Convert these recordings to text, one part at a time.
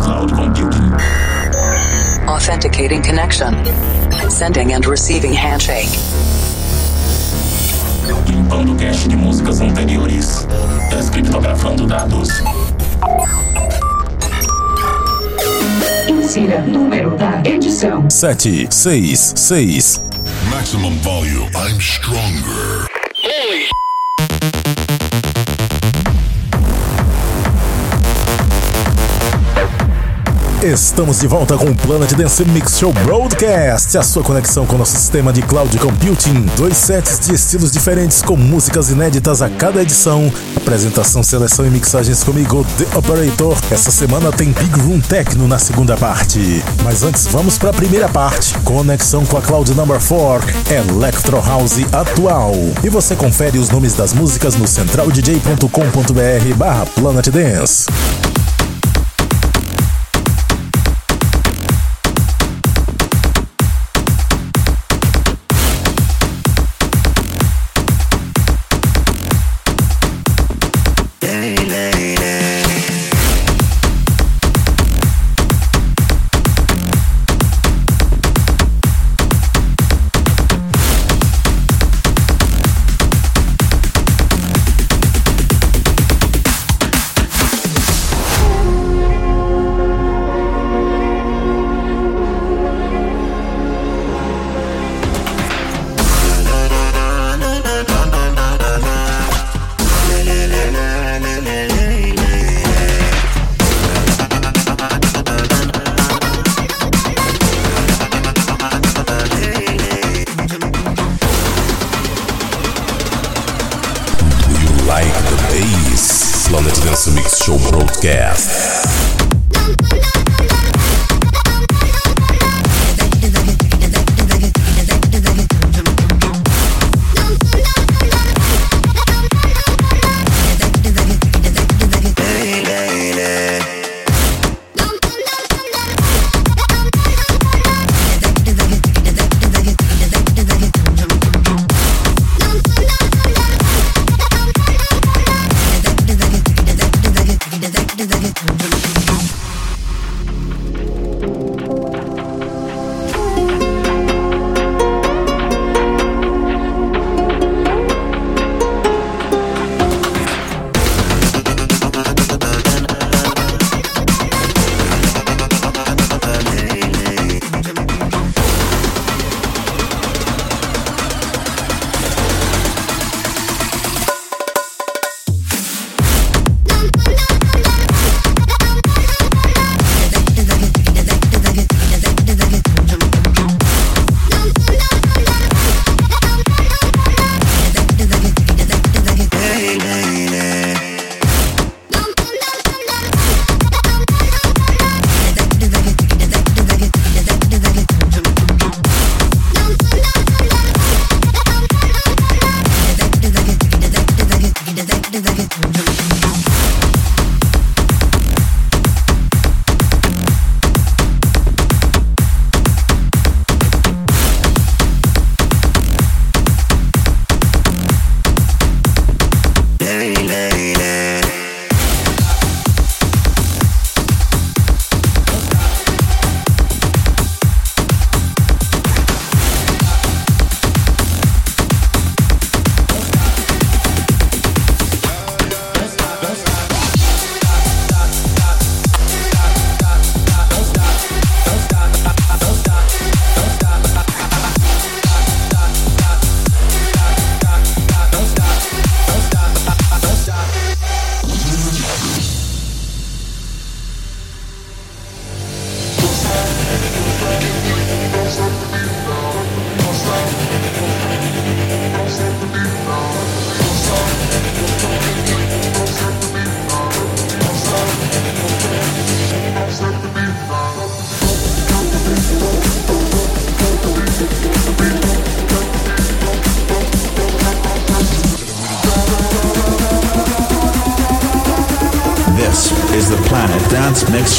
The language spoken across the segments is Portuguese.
cloud computing. Authenticating connection. Sending and receiving handshake. Limpando cache de músicas anteriores. Descriptografando dados. Insira número da edição: 766. Maximum volume. I'm stronger. Estamos de volta com o Planet Dance Mix Show Broadcast, a sua conexão com o nosso sistema de cloud computing. Dois sets de estilos diferentes com músicas inéditas a cada edição. Apresentação, seleção e mixagens comigo, The Operator. Essa semana tem Big Room Techno na segunda parte. Mas antes, vamos para a primeira parte. Conexão com a Cloud Number 4, Electro House atual. E você confere os nomes das músicas no centraldj.com.br barra Planet Dance. Broadcast.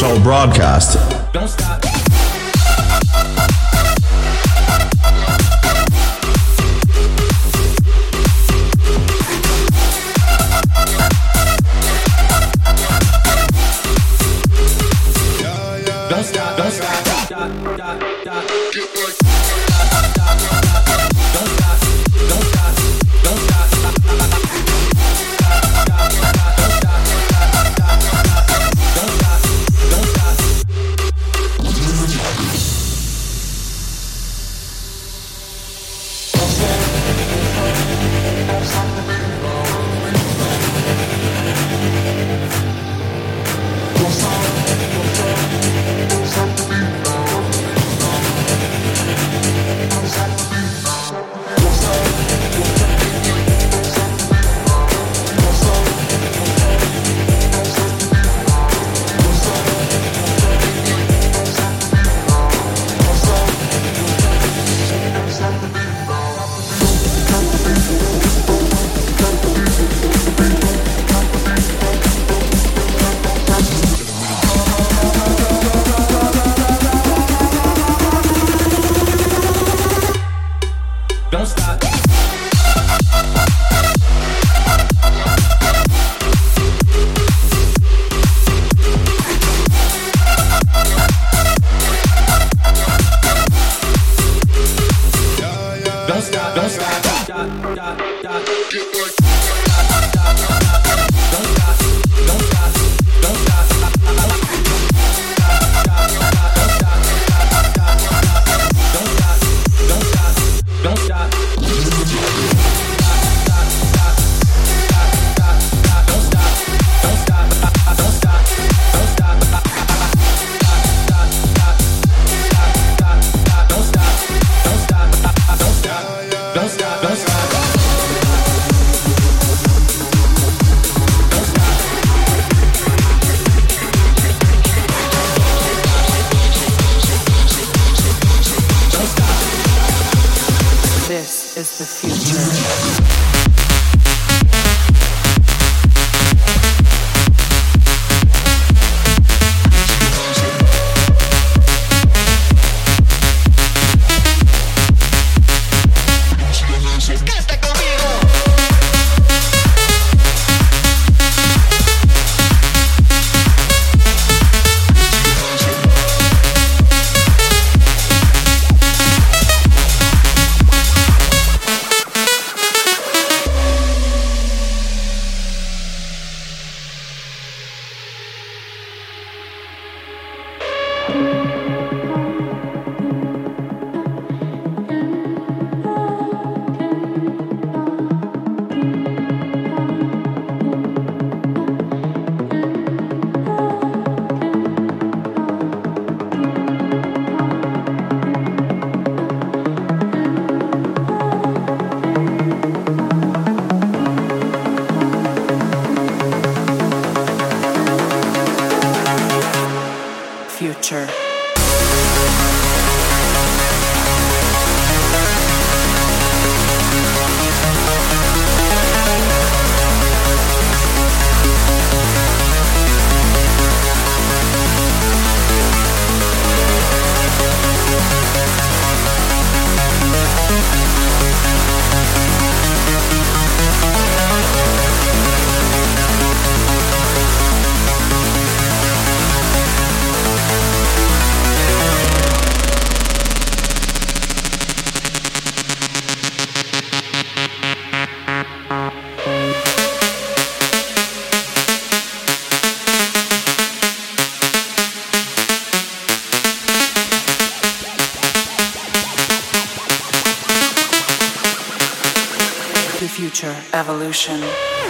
national broadcast. future evolution.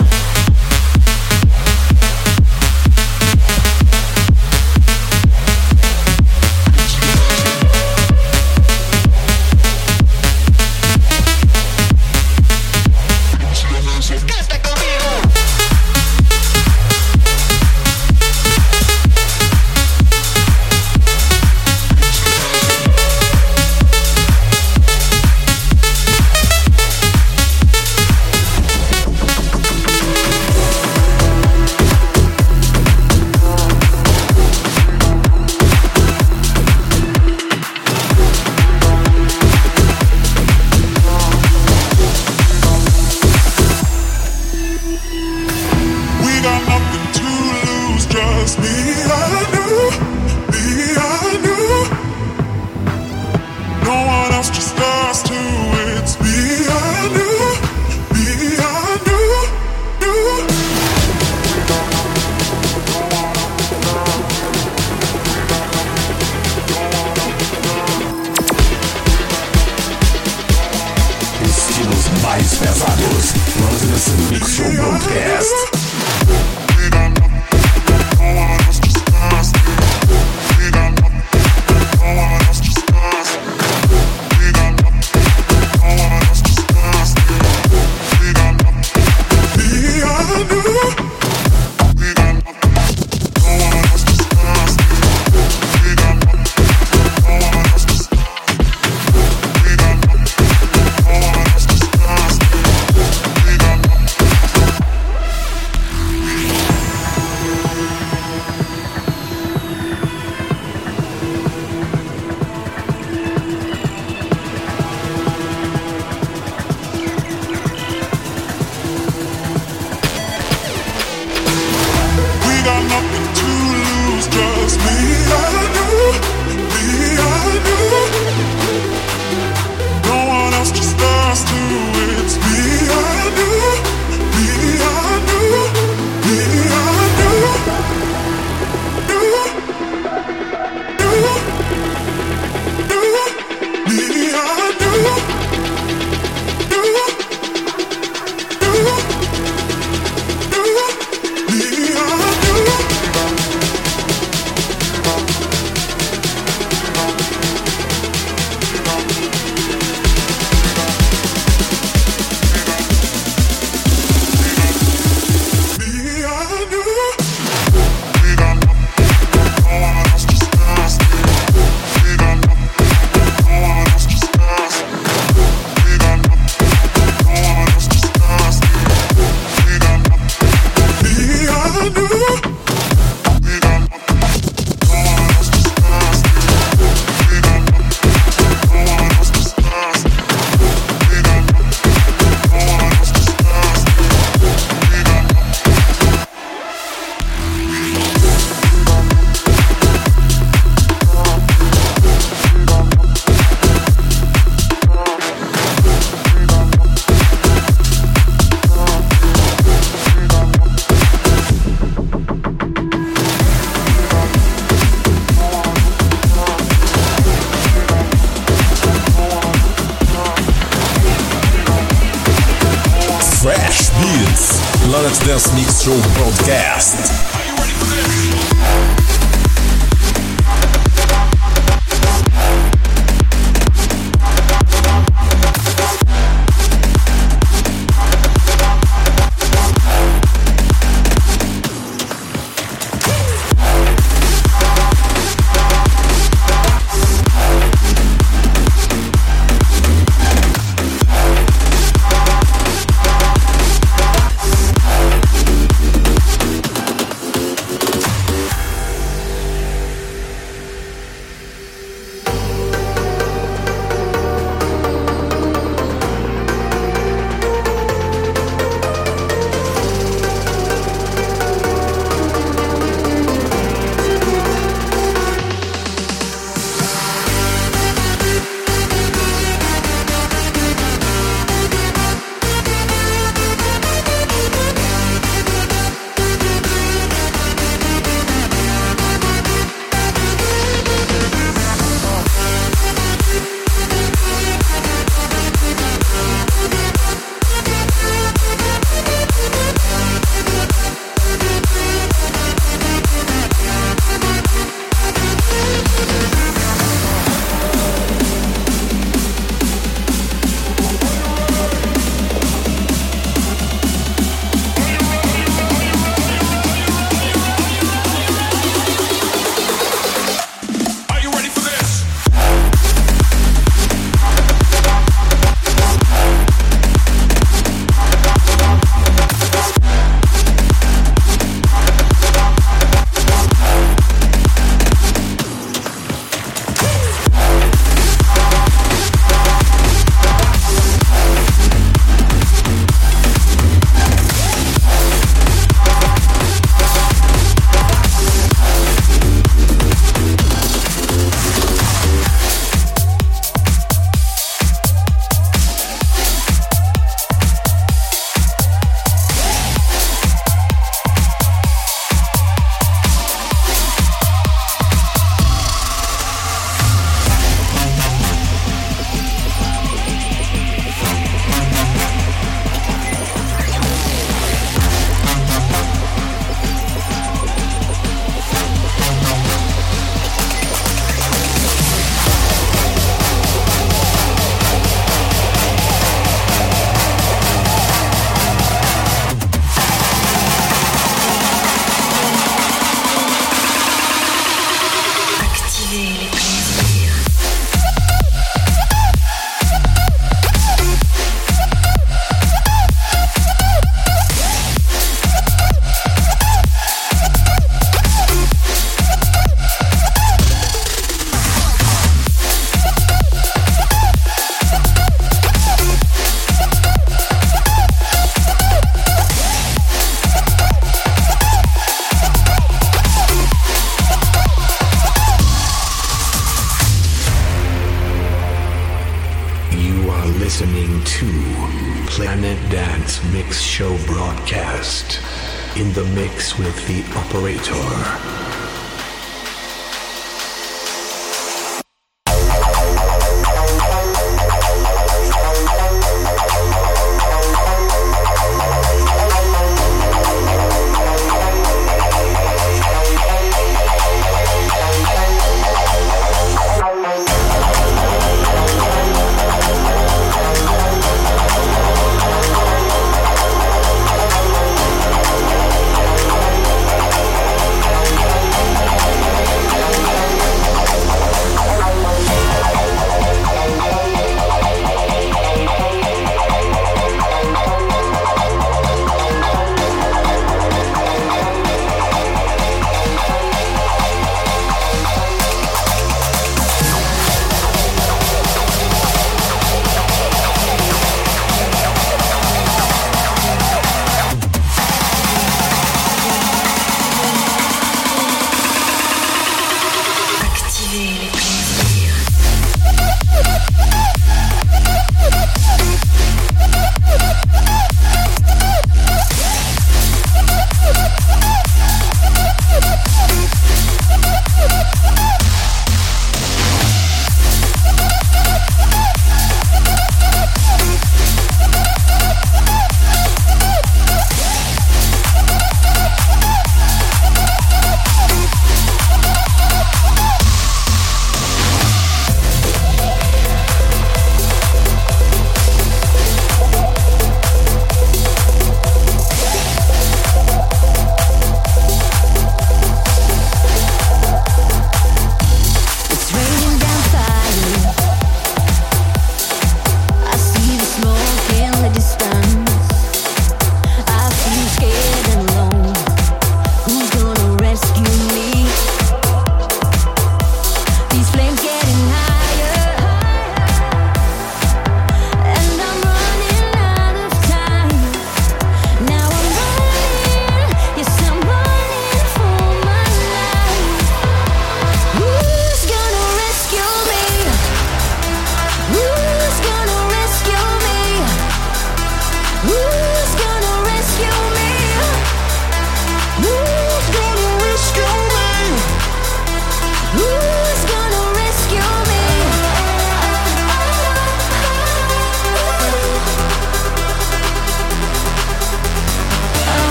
in the mix with the operator.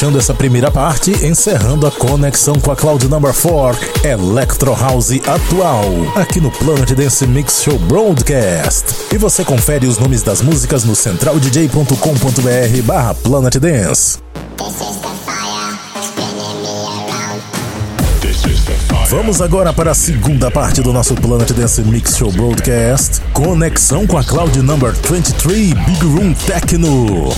Fechando essa primeira parte, encerrando a conexão com a Cloud Number 4, Electro House atual, aqui no Planet Dance Mix Show Broadcast. E você confere os nomes das músicas no centraldj.com.br barra Planet Dance. Vamos agora para a segunda parte do nosso Planet Dance Mix Show Broadcast. Conexão com a Cloud Number 23 Big Room Techno.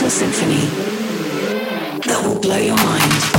A symphony that will blow your mind.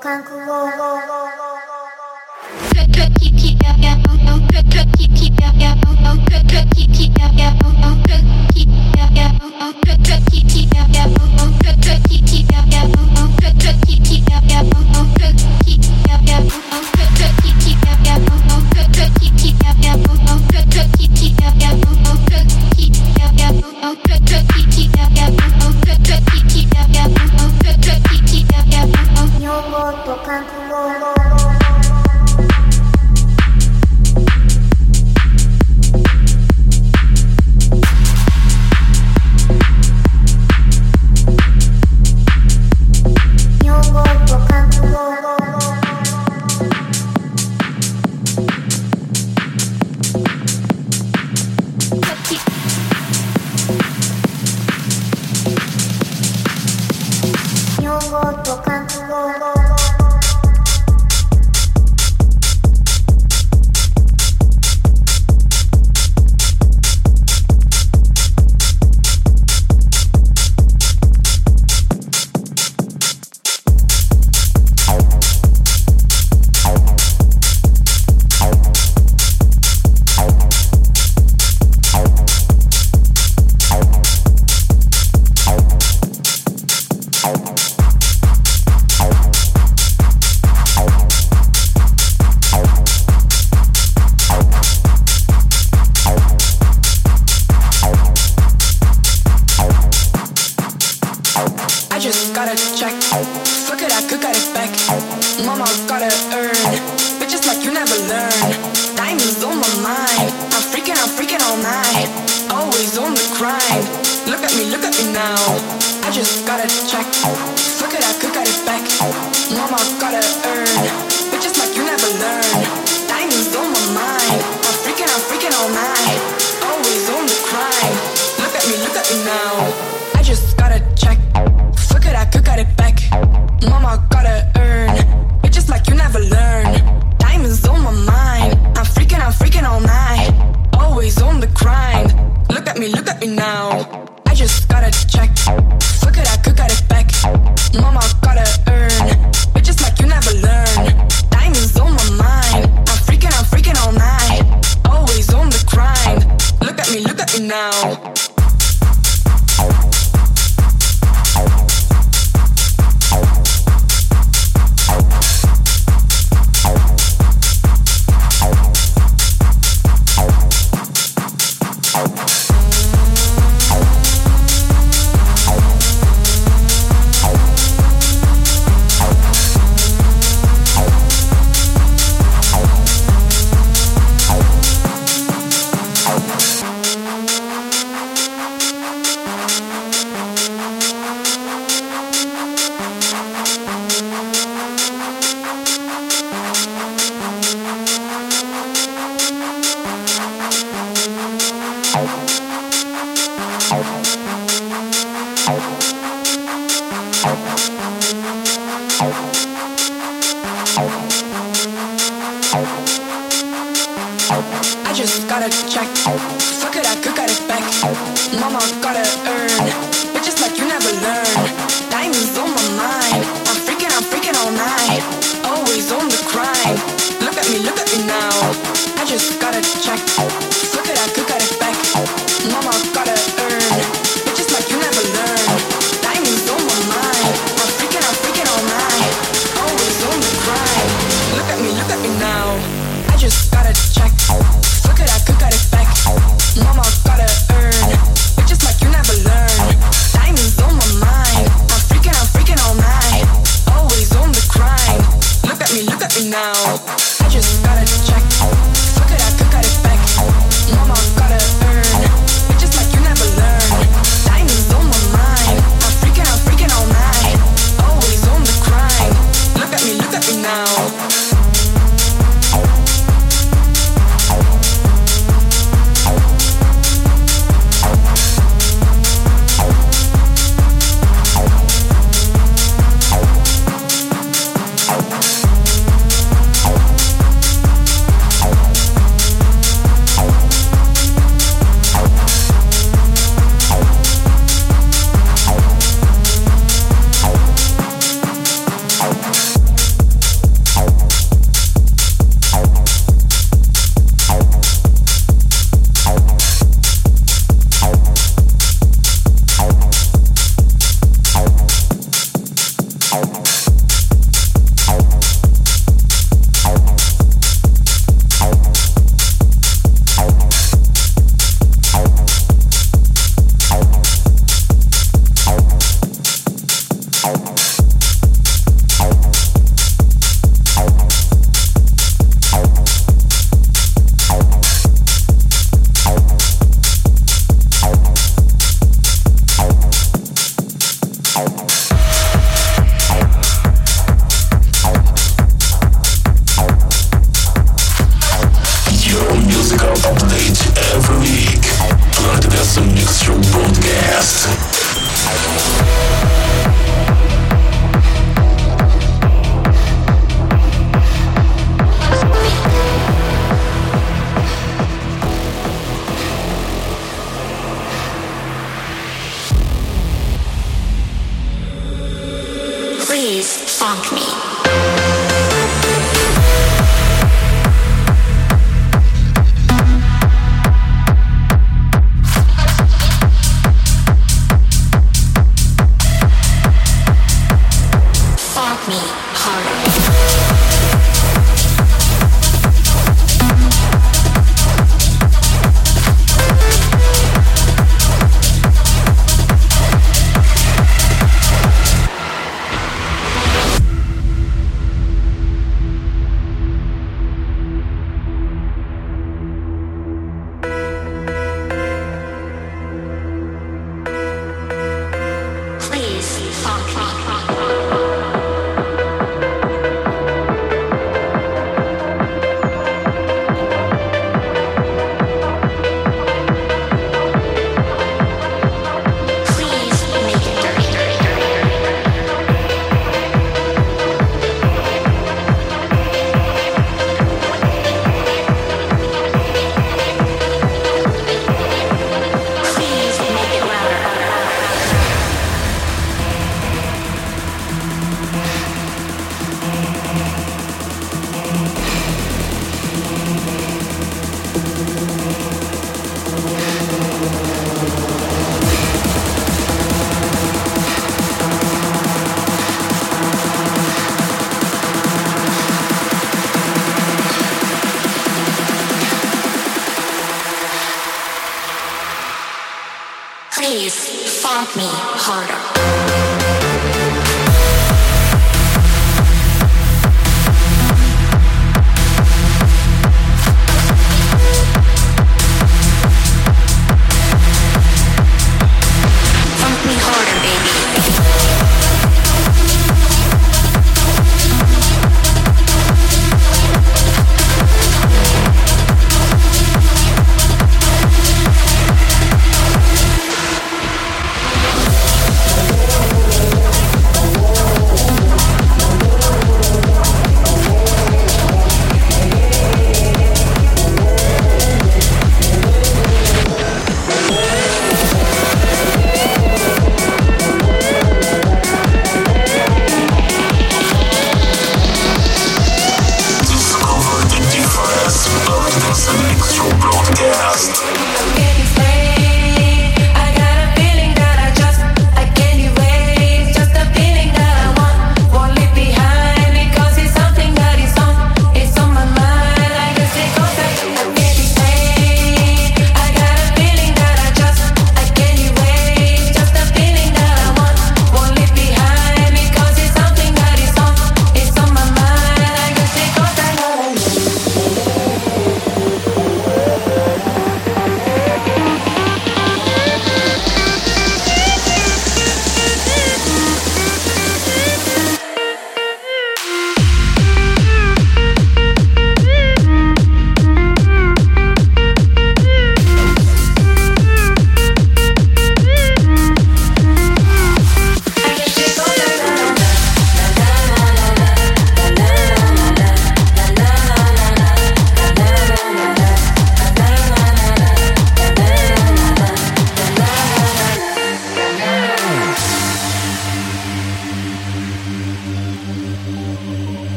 韓国語 just gotta check. Fuck it, I could get it back. Mama gotta earn. Bitches like you never learn. Diamonds on my mind. I'm freaking, I'm freaking all night. Always on the grind. Look at me, look at me now. Me harder.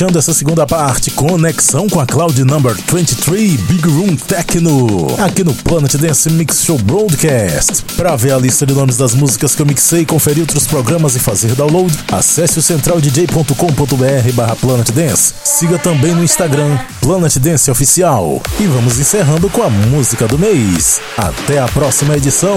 Fechando essa segunda parte, conexão com a Cloud Number 23 Big Room Techno, aqui no Planet Dance Mix Show Broadcast. Para ver a lista de nomes das músicas que eu mixei, conferir outros programas e fazer download, acesse o centraldj.com.br barra Planet Dance. Siga também no Instagram, Planet Dance Oficial. E vamos encerrando com a música do mês. Até a próxima edição.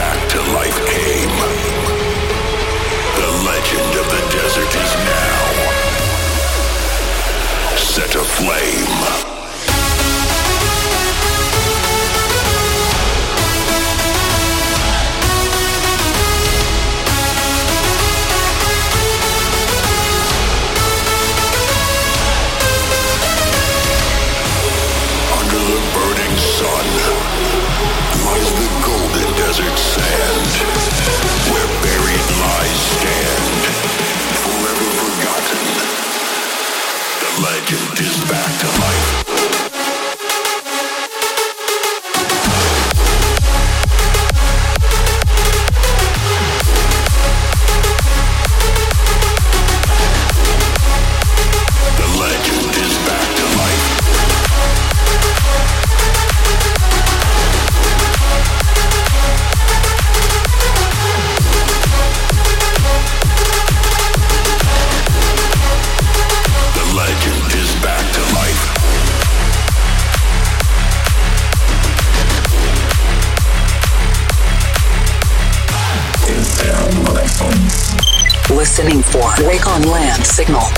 back to life came. The legend of the desert is now set aflame. Signal.